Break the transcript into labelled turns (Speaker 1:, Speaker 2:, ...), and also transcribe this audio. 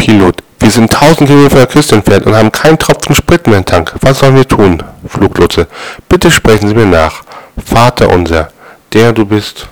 Speaker 1: Pilot: Wir sind tausend Kilometer von der Küste entfernt und haben keinen Tropfen Sprit mehr im Tank. Was sollen wir tun? Fluglotse: Bitte sprechen Sie mir nach. Vater unser, der du bist